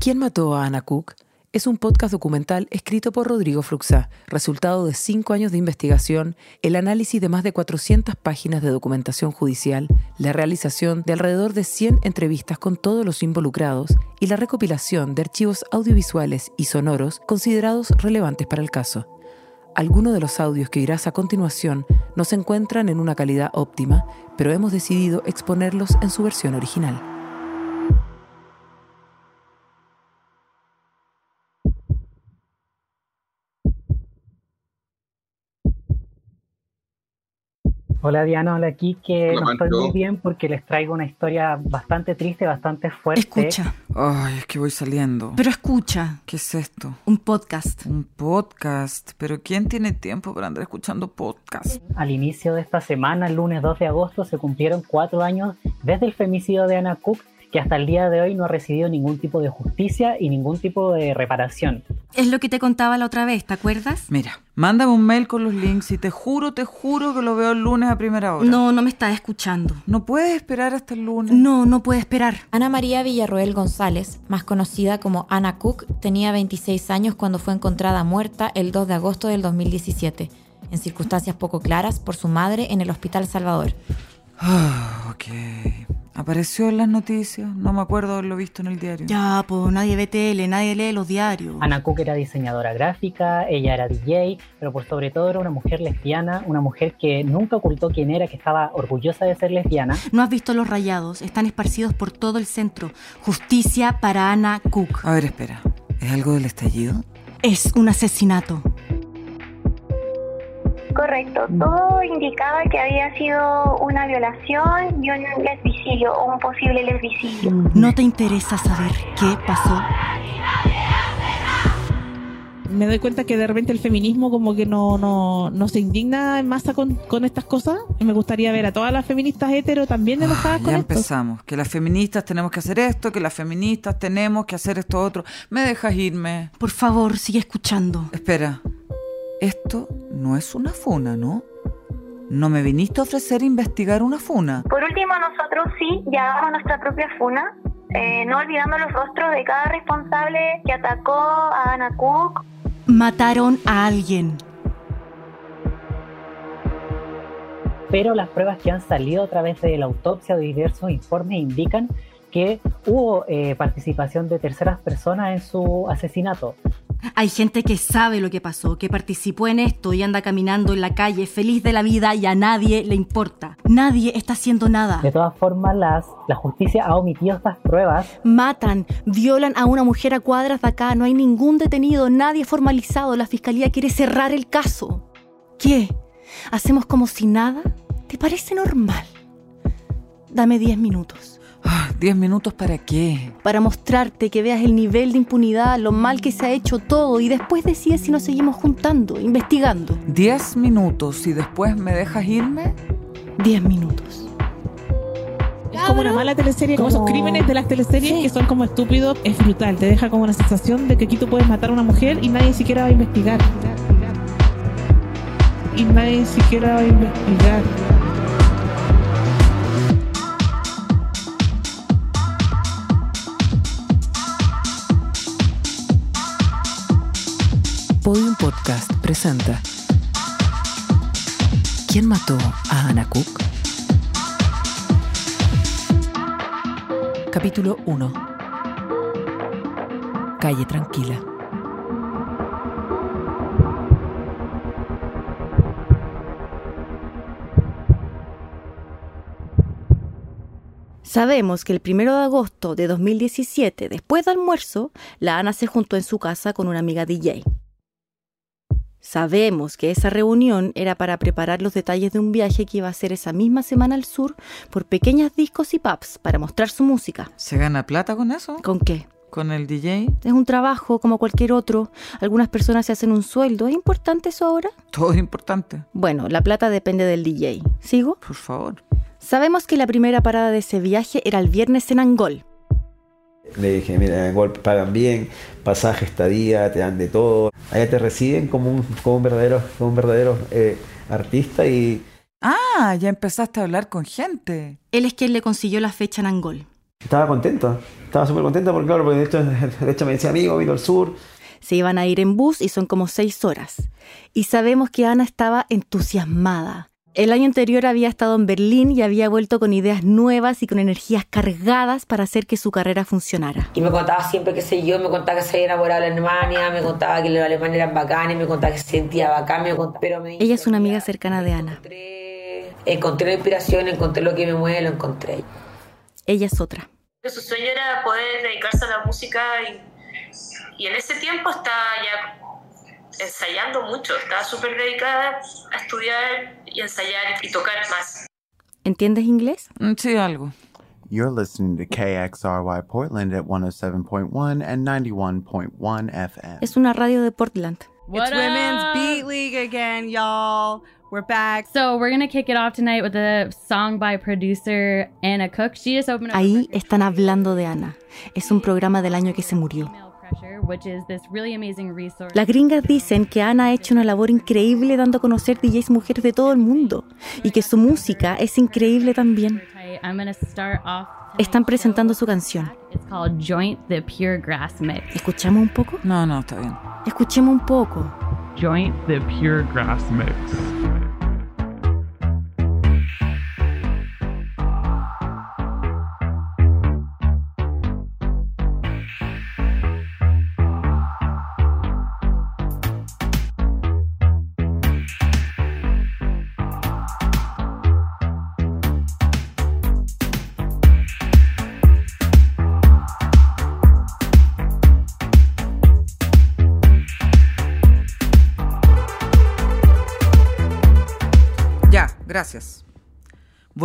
¿Quién mató a Ana Cook? Es un podcast documental escrito por Rodrigo Fruxá, resultado de cinco años de investigación, el análisis de más de 400 páginas de documentación judicial, la realización de alrededor de 100 entrevistas con todos los involucrados y la recopilación de archivos audiovisuales y sonoros considerados relevantes para el caso. Algunos de los audios que irás a continuación no se encuentran en una calidad óptima, pero hemos decidido exponerlos en su versión original. Hola Diana, hola Kike. Hola, no estoy muy bien porque les traigo una historia bastante triste, bastante fuerte. Escucha, Ay, es que voy saliendo. pero escucha. ¿Qué es esto? Un podcast. Un podcast. Pero ¿quién tiene tiempo para andar escuchando podcast? Al inicio de esta semana, el lunes 2 de agosto, se cumplieron cuatro años desde el femicidio de Anna Cook, que hasta el día de hoy no ha recibido ningún tipo de justicia y ningún tipo de reparación. Es lo que te contaba la otra vez, ¿te acuerdas? Mira, mándame un mail con los links y te juro, te juro que lo veo el lunes a primera hora. No, no me estás escuchando. ¿No puedes esperar hasta el lunes? No, no puede esperar. Ana María Villarroel González, más conocida como Ana Cook, tenía 26 años cuando fue encontrada muerta el 2 de agosto del 2017, en circunstancias poco claras por su madre en el Hospital Salvador. Ah, ok. Apareció en las noticias. No me acuerdo haberlo visto en el diario. Ya, pues nadie ve tele, nadie lee los diarios. Anna Cook era diseñadora gráfica, ella era DJ, pero por sobre todo era una mujer lesbiana, una mujer que nunca ocultó quién era, que estaba orgullosa de ser lesbiana. No has visto los rayados, están esparcidos por todo el centro. Justicia para Ana Cook. A ver, espera. ¿Es algo del estallido? Es un asesinato. Correcto, todo indicaba que había sido una violación y un lesbicidio o un posible lesbicidio. No te interesa saber qué pasó. me doy cuenta que de repente el feminismo como que no, no, no se indigna en masa con, con estas cosas. Y me gustaría ver a todas las feministas hetero también enojadas Ah, con ya esto. empezamos. Que las feministas tenemos que hacer esto, que las feministas tenemos que hacer esto otro. ¿Me dejas irme? Por favor, sigue escuchando. Espera. Esto no es una funa, ¿no? No me viniste a ofrecer investigar una funa. Por último, nosotros sí ya hagamos nuestra propia funa, eh, no olvidando los rostros de cada responsable que atacó a Ana Cook. Mataron a alguien. pero las pruebas que han salido a través de la autopsia de diversos informes indican que hubo eh, participación de terceras personas en su asesinato. Hay gente que sabe lo que pasó, que participó en esto y anda caminando en la calle feliz de la vida y a nadie le importa. Nadie está haciendo nada. De todas formas, las, la justicia ha omitido estas pruebas Matan, violan a una mujer a cuadras de acá, no hay ningún detenido, nadie formalizado, la fiscalía quiere cerrar el caso. ¿Qué? ¿Hacemos como si nada? ¿Te parece normal? Dame 10 minutos ¿Diez minutos para qué? para mostrarte que veas el nivel de impunidad, lo mal que se ha hecho todo y después decides si nos seguimos juntando, investigando. Diez minutos y después me dejas irme. 10 minutos. Es como una mala teleserie, como, Como- esos crímenes de las teleseries Sí. que son como estúpidos. Es brutal, te deja como una sensación de que aquí tú puedes matar a una mujer y nadie siquiera va a investigar. Y nadie siquiera va a investigar. Podcast presenta ¿Quién mató a Ana Cook? Capítulo 1 Calle Tranquila Sabemos que el primero de agosto de 2017, después de almuerzo, la Ana se juntó en su casa con una amiga DJ. Sabemos que esa reunión era para preparar los detalles de un viaje que iba a hacer esa misma semana al sur por pequeñas discos y pubs para mostrar su música. ¿Se gana plata con eso? ¿Con qué? ¿Con el DJ? Es un trabajo como cualquier otro. Algunas personas se hacen un sueldo. ¿Es importante eso ahora? Todo es importante. Bueno, la plata depende del DJ. ¿Sigo? Por favor. Sabemos que la primera parada de ese viaje era el viernes en Angol. Le dije, mira, igual pagan bien, pasaje, estadía, te dan de todo. Allá te reciben como un, como un verdadero, como un verdadero eh, artista y Ah, ya empezaste a hablar con gente. Él es quien le consiguió la fecha en Angol. Estaba contento, estaba súper contento porque, claro, porque de hecho, de hecho me decía, amigo, vino al sur. Se iban a ir en bus y son como seis horas. Y sabemos que Ana estaba entusiasmada. El año anterior había estado en Berlín y había vuelto con ideas nuevas y con energías cargadas para hacer que su carrera funcionara. Y me contaba siempre, qué sé yo, me contaba que se había enamorado de Alemania, me contaba que los alemanes eran bacanes, me contaba que se sentía bacán, me contaba... Pero me Ella es una amiga cercana de Ana. encontré, encontré la inspiración, encontré lo que me mueve, lo encontré. Ella es otra. Su sueño era poder dedicarse a la música y, y en ese tiempo estaba ya ensayando mucho, estaba súper dedicada a estudiar y ensayar y tocar más. ¿Entiendes inglés? Mm, Sí, algo. You're listening to KXRY Portland at 107.1 and 91.1 FM. Es una radio de Portland. It's Women's Beat League again, y'all. We're back. So we're gonna kick it off tonight with a song by producer Anna Cook. She just opened up Ahí están hablando de Ana. Es un programa del año que se murió. Pressure, which is this really amazing resource. Las gringas dicen que Ana ha hecho una labor increíble dando a conocer DJs mujeres de todo el mundo y que su música es increíble también. Están presentando su canción. ¿Escuchamos un poco? No, no, está bien. Escuchemos un poco. Joint the Pure Grass Mix.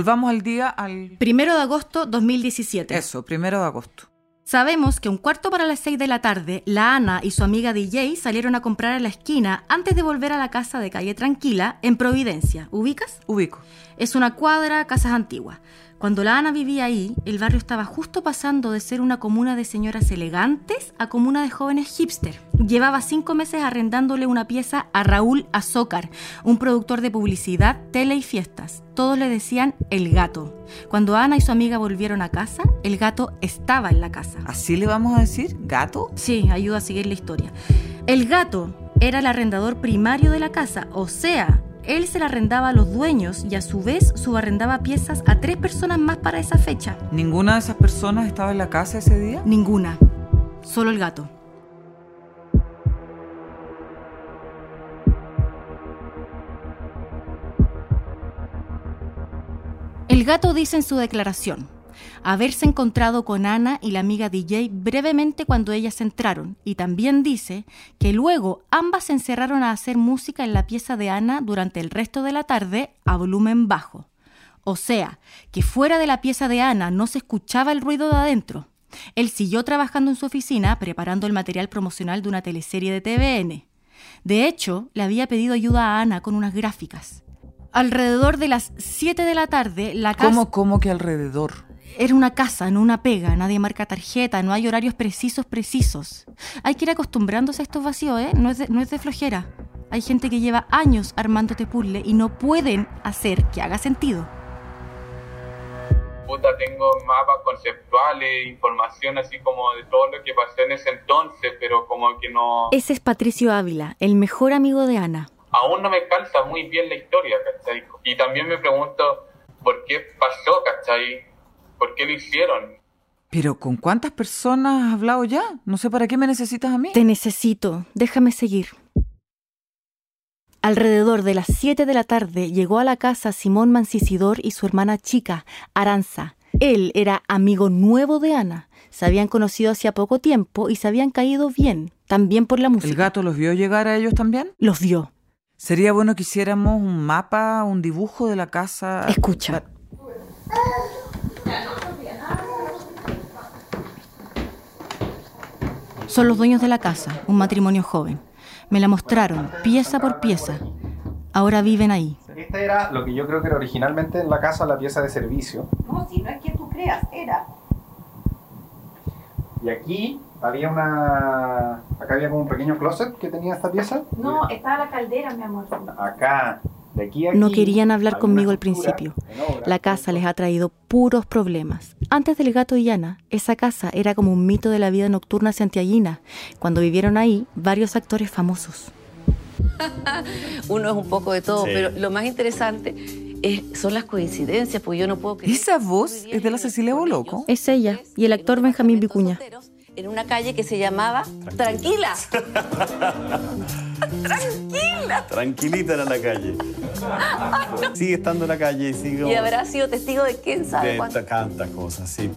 Volvamos al día al... Primero de agosto 2017. Eso, primero de agosto. Sabemos que un cuarto para las 6 de la tarde, la Ana y su amiga DJ salieron a comprar a la esquina antes de volver a la casa de calle Tranquila en Providencia. ¿Ubicas? Ubico. Es una cuadra, casas antiguas. Cuando la Ana vivía ahí, el barrio estaba justo pasando de ser una comuna de señoras elegantes a comuna de jóvenes hipster. Llevaba cinco meses arrendándole una pieza a Raúl Azócar, un productor de publicidad, tele y fiestas. Todos le decían el gato. Cuando Ana y su amiga volvieron a casa, el gato estaba en la casa. ¿Así le vamos a decir? ¿Gato? Sí, ayuda a seguir la historia. El gato era el arrendador primario de la casa, o sea, él se la arrendaba a los dueños y a su vez subarrendaba piezas a tres personas más para esa fecha. ¿Ninguna de esas personas estaba en la casa ese día? Ninguna. Solo el gato. El gato dice en su declaración haberse encontrado con Ana y la amiga DJ brevemente cuando ellas entraron y también dice que luego ambas se encerraron a hacer música en la pieza de Ana durante el resto de la tarde a volumen bajo. O sea, que fuera de la pieza de Ana no se escuchaba el ruido de adentro. Él siguió trabajando en su oficina preparando el material promocional de una teleserie de TVN. De hecho, le había pedido ayuda a Ana con unas gráficas. Alrededor de las 7 de la tarde, la casa... ¿Cómo, cómo que alrededor? Era una casa, no una pega, nadie marca tarjeta, no hay horarios precisos, precisos. Hay que ir acostumbrándose a estos vacíos, ¿eh? No es de, no es de flojera. Hay gente que lleva años armando este puzzle y no pueden hacer que haga sentido. Puta, tengo mapas conceptuales, información así como de todo lo que pasó en ese entonces, pero como que no... Ese es Patricio Ávila, el mejor amigo de Ana. Aún no me calza muy bien la historia, ¿cachai? Y también me pregunto por qué pasó, ¿cachai? ¿Por qué lo hicieron? ¿Pero con cuántas personas has hablado ya? No sé para qué me necesitas a mí. Te necesito, déjame seguir. Alrededor de las 7 de la tarde llegó a la casa Simón Mancisidor y su hermana chica, Aranza. Él era amigo nuevo de Ana. Se habían conocido hacía poco tiempo y se habían caído bien, también por la música. ¿El gato los vio llegar a ellos también? Los vio. Sería bueno que hiciéramos un mapa, un dibujo de la casa. Escucha. Son los dueños de la casa, un matrimonio joven. Me la mostraron, pieza por pieza. Ahora viven ahí. Esta era lo que yo creo que era originalmente en la casa la pieza de servicio. No, si no es que tú creas, era. Y aquí había una. Acá había como un pequeño closet que tenía esta pieza. No, estaba la caldera, mi amor. Acá. No querían hablar conmigo al principio. La casa les ha traído puros problemas. Antes del gato y Ana, esa casa era como un mito de la vida nocturna santiaguina, cuando vivieron ahí varios actores famosos. Uno es un poco de todo, Sí. pero lo más interesante es- son las coincidencias, pues yo no puedo creer ¿Esa voz es de la Cecilia Boloco? Es ella y el actor Benjamín Vicuña. en una calle que se llamaba Tranquila. Tranquila. Tranquilita era la calle. Sigue estando en la calle y sigue. Y habrá sido testigo de quién sabe de cuánto. tantas cosas, sí.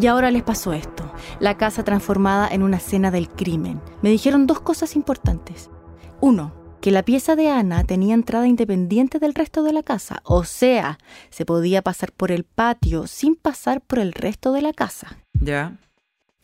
Y ahora les pasó esto, la casa transformada en una escena del crimen. Me dijeron dos cosas importantes. Uno, que la pieza de Ana tenía entrada independiente del resto de la casa, o sea, se podía pasar por el patio sin pasar por el resto de la casa. Ya.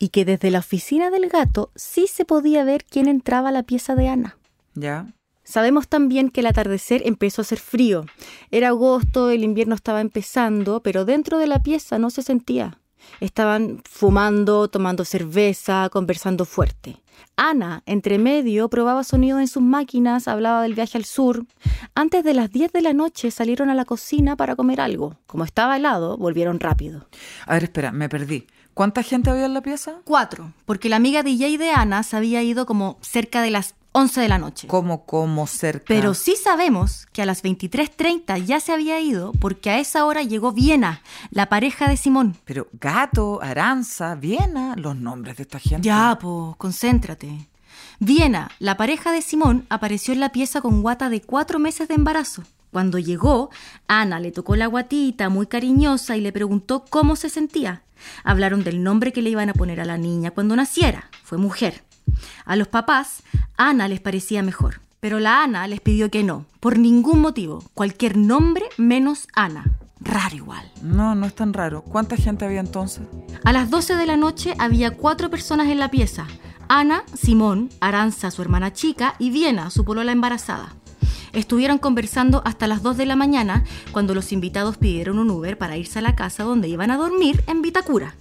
Y que desde la oficina del gato sí se podía ver quién entraba a la pieza de Ana. Ya. Sabemos también que el atardecer empezó a hacer frío. Era agosto, el invierno estaba empezando, pero dentro de la pieza no se sentía. Estaban fumando, tomando cerveza, conversando fuerte. Ana, entre medio, probaba sonidos en sus máquinas, hablaba del viaje al sur. Antes de las 10 de la noche salieron a la cocina para comer algo. Como estaba helado, volvieron rápido. A ver, espera, me perdí. ¿Cuánta gente había en la pieza? Cuatro, porque la amiga DJ de Ana se había ido como cerca de las 11 de la noche. ¿Cómo, cómo cerca? Pero sí sabemos que a las 23.30 ya se había ido porque a esa hora llegó Viena, la pareja de Simón. Pero Gato, Aranza, Viena, los nombres de esta gente. Ya, po, concéntrate. Viena, la pareja de Simón, apareció en la pieza con guata de cuatro meses de embarazo. Cuando llegó, Ana le tocó la guatita muy cariñosa y le preguntó cómo se sentía. Hablaron del nombre que le iban a poner a la niña cuando naciera. Fue mujer. A los papás, Ana les parecía mejor, pero la Ana les pidió que no, por ningún motivo, cualquier nombre menos Ana. Raro igual. No, no es tan raro. ¿Cuánta gente había entonces? A las 12 de la noche había cuatro personas en la pieza. Ana, Simón, Aranza, su hermana chica, y Viena, su polola embarazada. Estuvieron conversando hasta las 2 de la mañana cuando los invitados pidieron un Uber para irse a la casa donde iban a dormir en Vitacura.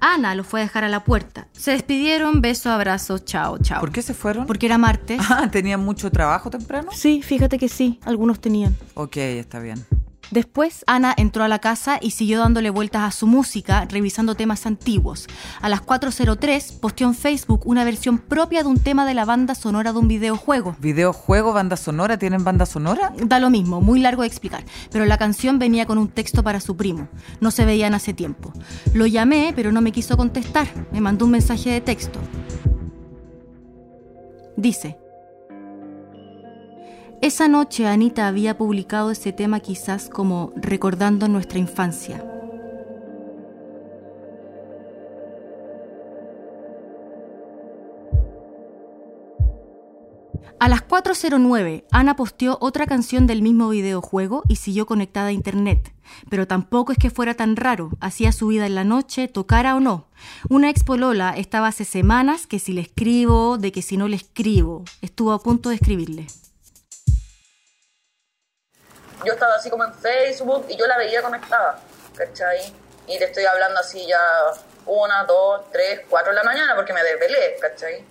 Ana los fue a dejar a la puerta. Se despidieron, beso, abrazo, chao, chao. ¿Por qué se fueron? Porque era martes. Ah, ¿tenían mucho trabajo temprano? Sí, fíjate que sí, algunos tenían. Ok, está bien. Después, Ana entró a la casa y siguió dándole vueltas a su música, revisando temas antiguos. A las 4.03 posteó en Facebook una versión propia de un tema de la banda sonora de un videojuego. ¿Videojuego, banda sonora? ¿Tienen banda sonora? Da lo mismo, muy largo de explicar, pero la canción venía con un texto para su primo. No se veían hace tiempo. Lo llamé, pero no me quiso contestar. Me mandó un mensaje de texto. Dice, esa noche Anita había publicado ese tema quizás como recordando nuestra infancia. A las 4.09, Ana posteó otra canción del mismo videojuego y siguió conectada a internet. Pero tampoco es que fuera tan raro, hacía su vida en la noche, tocara o no. Una ex polola estaba hace semanas que si le escribo, de que si no le escribo. Estuvo a punto de escribirle. Yo estaba así como en Facebook y yo la veía conectada, ¿cachai? Y te estoy hablando así ya una, dos, tres, cuatro de la mañana porque me desvelé, ¿cachai?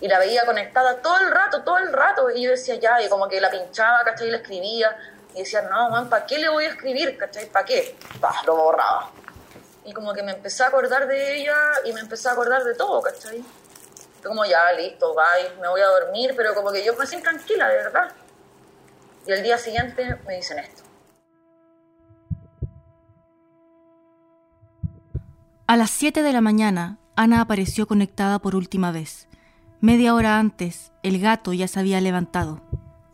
Y la veía conectada todo el rato, todo el rato. Y yo decía ya, y como que la pinchaba, ¿cachai? Y la escribía. Y decía, no, man, ¿para qué le voy a escribir, ¿cachai? ¿Para qué? Pa, lo borraba. Y como que me empecé a acordar de ella y me empecé a acordar de todo, ¿cachai? Como ya, listo, bye, me voy a dormir, pero como que yo me siento tranquila, de verdad. Y el día siguiente me dicen esto. A las 7 de la mañana, Ana apareció conectada por última vez. Media hora antes, el gato ya se había levantado.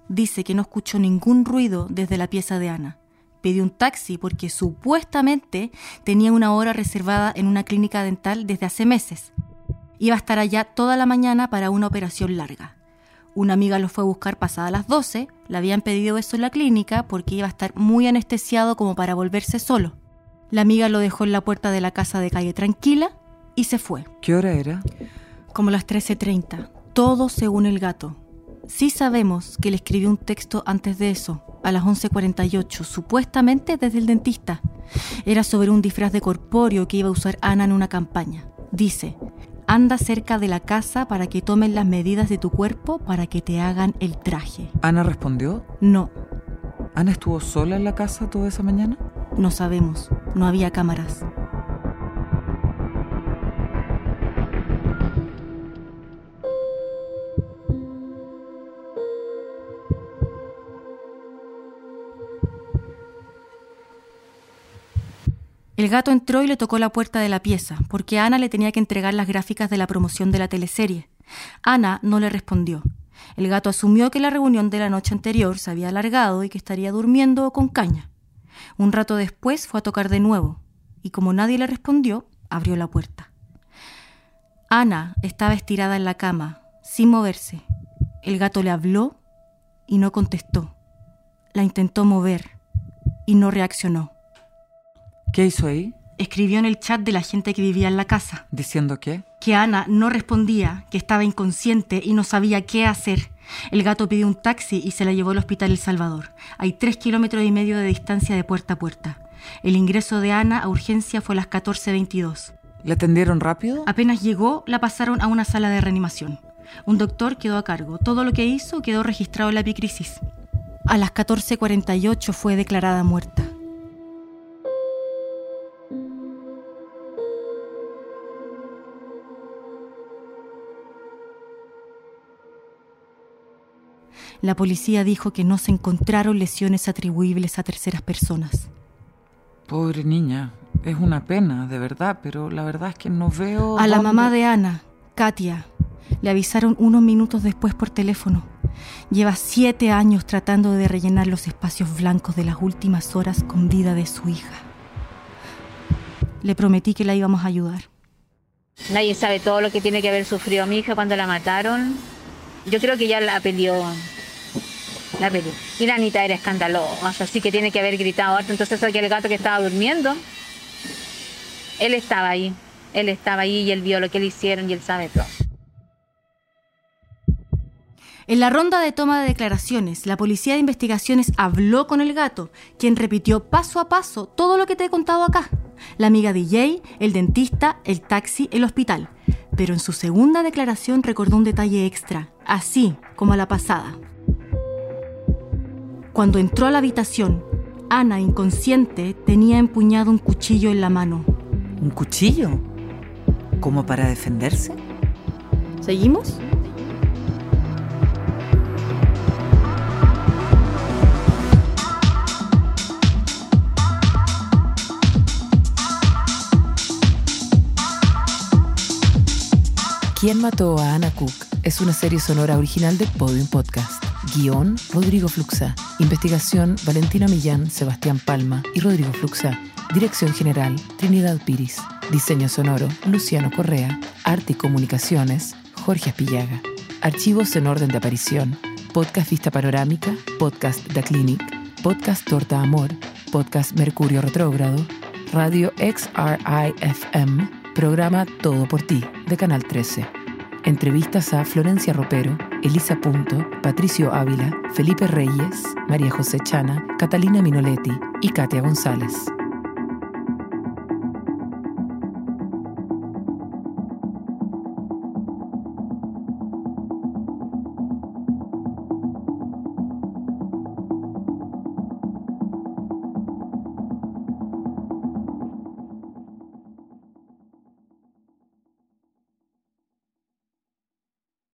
Dice que no escuchó ningún ruido desde la pieza de Ana. Pidió un taxi porque supuestamente tenía una hora reservada en una clínica dental desde hace meses. Iba a estar allá toda la mañana para una operación larga. Una amiga lo fue a buscar pasada las 12, le habían pedido eso en la clínica porque iba a estar muy anestesiado como para volverse solo. La amiga lo dejó en la puerta de la casa de calle tranquila y se fue. ¿Qué hora era? Como las 13.30, todo según el gato. Sí sabemos que le escribió un texto antes de eso, a las 11.48, supuestamente desde el dentista. Era sobre un disfraz de corpóreo que iba a usar Ana en una campaña. Dice, anda cerca de la casa para que tomen las medidas de tu cuerpo para que te hagan el traje. ¿Ana respondió? No, ¿Ana estuvo sola en la casa toda esa mañana? no sabemos. No había cámaras. El gato entró y le tocó la puerta de la pieza, porque Ana le tenía que entregar las gráficas de la promoción de la teleserie. Ana no le respondió. El gato asumió que la reunión de la noche anterior se había alargado y que estaría durmiendo con caña. Un rato después fue a tocar de nuevo, y como nadie le respondió, abrió la puerta. Ana estaba estirada en la cama, sin moverse. El gato le habló y no contestó. La intentó mover y no reaccionó. ¿Qué hizo ahí? Escribió en el chat de la gente que vivía en la casa ¿Diciendo qué? que Ana no respondía, que estaba inconsciente y no sabía qué hacer. El gato pidió un taxi y se la llevó al hospital El Salvador. Hay tres kilómetros y medio de distancia de puerta a puerta. El ingreso de Ana a urgencia fue a las 14.22. ¿Le atendieron rápido? Apenas llegó, la pasaron a una sala de reanimación. Un doctor quedó a cargo. Todo lo que hizo quedó registrado en la epicrisis. A las 14.48 fue declarada muerta. La policía dijo que no se encontraron lesiones atribuibles a terceras personas. Pobre niña. Es una pena, de verdad, pero la verdad es que no veo. A la mamá de Ana, Katia, le avisaron unos minutos después por teléfono. Lleva siete años tratando de rellenar los espacios blancos de las últimas horas con vida de su hija. Le prometí que la íbamos a ayudar. Nadie sabe todo lo que tiene que haber sufrido mi hija cuando la mataron. Yo creo que ya la peleó. Y la Anita era escandalosa, así que tiene que haber gritado harto. Entonces aquel gato que estaba durmiendo, él estaba ahí. Él estaba ahí y él vio lo que le hicieron y él sabe todo. En la ronda de toma de declaraciones, la policía de investigaciones habló con el gato, quien repitió paso a paso todo lo que te he contado acá. La amiga DJ, el dentista, el taxi, el hospital. Pero en su segunda declaración recordó un detalle extra, así como a la pasada. Cuando entró a la habitación, Ana, inconsciente, tenía empuñado un cuchillo en la mano. ¿Un cuchillo? ¿Como para defenderse? ¿Seguimos? ¿Quién mató a Anna Cook? Es una serie sonora original de Podium Podcast. Guión, Rodrigo Fluxa. Investigación, Valentina Millán, Sebastián Palma y Rodrigo Fluxa. Dirección general, Trinidad Piris. Diseño sonoro, Luciano Correa. Arte y comunicaciones, Jorge Aspillaga. Archivos en orden de aparición. Podcast Vista Panorámica, Podcast Da Clinic, Podcast Torta Amor, Podcast Mercurio Retrógrado, Radio XRIFM, programa Todo por Ti, de Canal 13. Entrevistas a Florencia Ropero, Elisa Punto, Patricio Ávila, Felipe Reyes, María José Chana, Catalina Minoletti y Katia González.